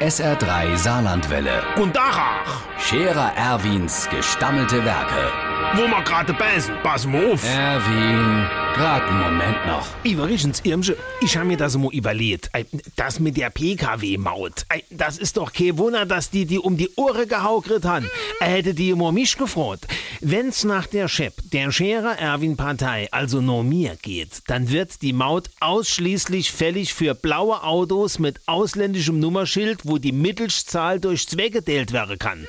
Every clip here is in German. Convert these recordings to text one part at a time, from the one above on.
SR3 Saarlandwelle. Und Dachach, Scherer Erwins gestammelte Werke. wo ma gerade beißen, pass mal auf. Erwin, grad Moment noch. Übrigens, Irmsche, ich habe mir das mal überlegt. Das mit der PKW-Maut, das ist doch kein Wunder, dass die die um die Ohren gehaukert haben. Er hätte die immer mich gefreut. Wenn's nach der Chef, der Scherer Erwin-Partei, also nur mir geht, dann wird die Maut ausschließlich fällig für blaue Autos mit ausländischem Nummerschild, wo die Mittelzahl durch zwei geteilt werden kann.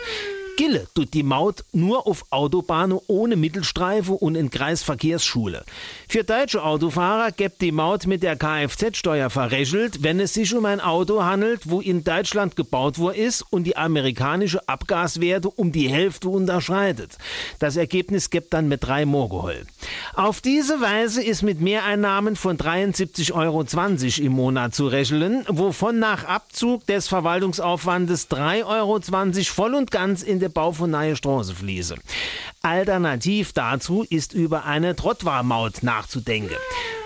Gille tut die Maut nur auf Autobahnen ohne Mittelstreife und in Kreisverkehrsschule. Für deutsche Autofahrer gibt die Maut mit der Kfz-Steuer verrechelt, wenn es sich um ein Auto handelt, wo in Deutschland gebaut worden ist und die amerikanische Abgaswerte um die Hälfte unterschreitet. Das Ergebnis gibt dann mit drei Morgeholl. Auf diese Weise ist mit Mehreinnahmen von 73,20 Euro im Monat zu rechnen, wovon nach Abzug des Verwaltungsaufwandes 3,20 Euro voll und ganz in den Bau von neue Straße fließe. Alternativ dazu ist über eine Trottwarmaut nachzudenken.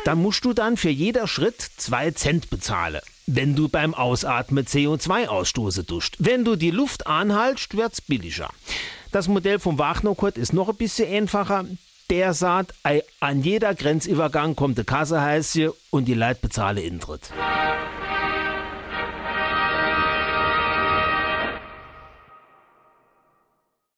Da musst du dann für jeder Schritt zwei Cent bezahlen. Wenn du beim Ausatmen CO2 ausstoße duscht. Wenn du die Luft anhaltst, wird's billiger. Das Modell vom Wagner-Kurt ist noch ein bisschen einfacher. Der sagt, an jeder Grenzübergang kommt die Kasse heißt sie und die Leute bezahle Intritt.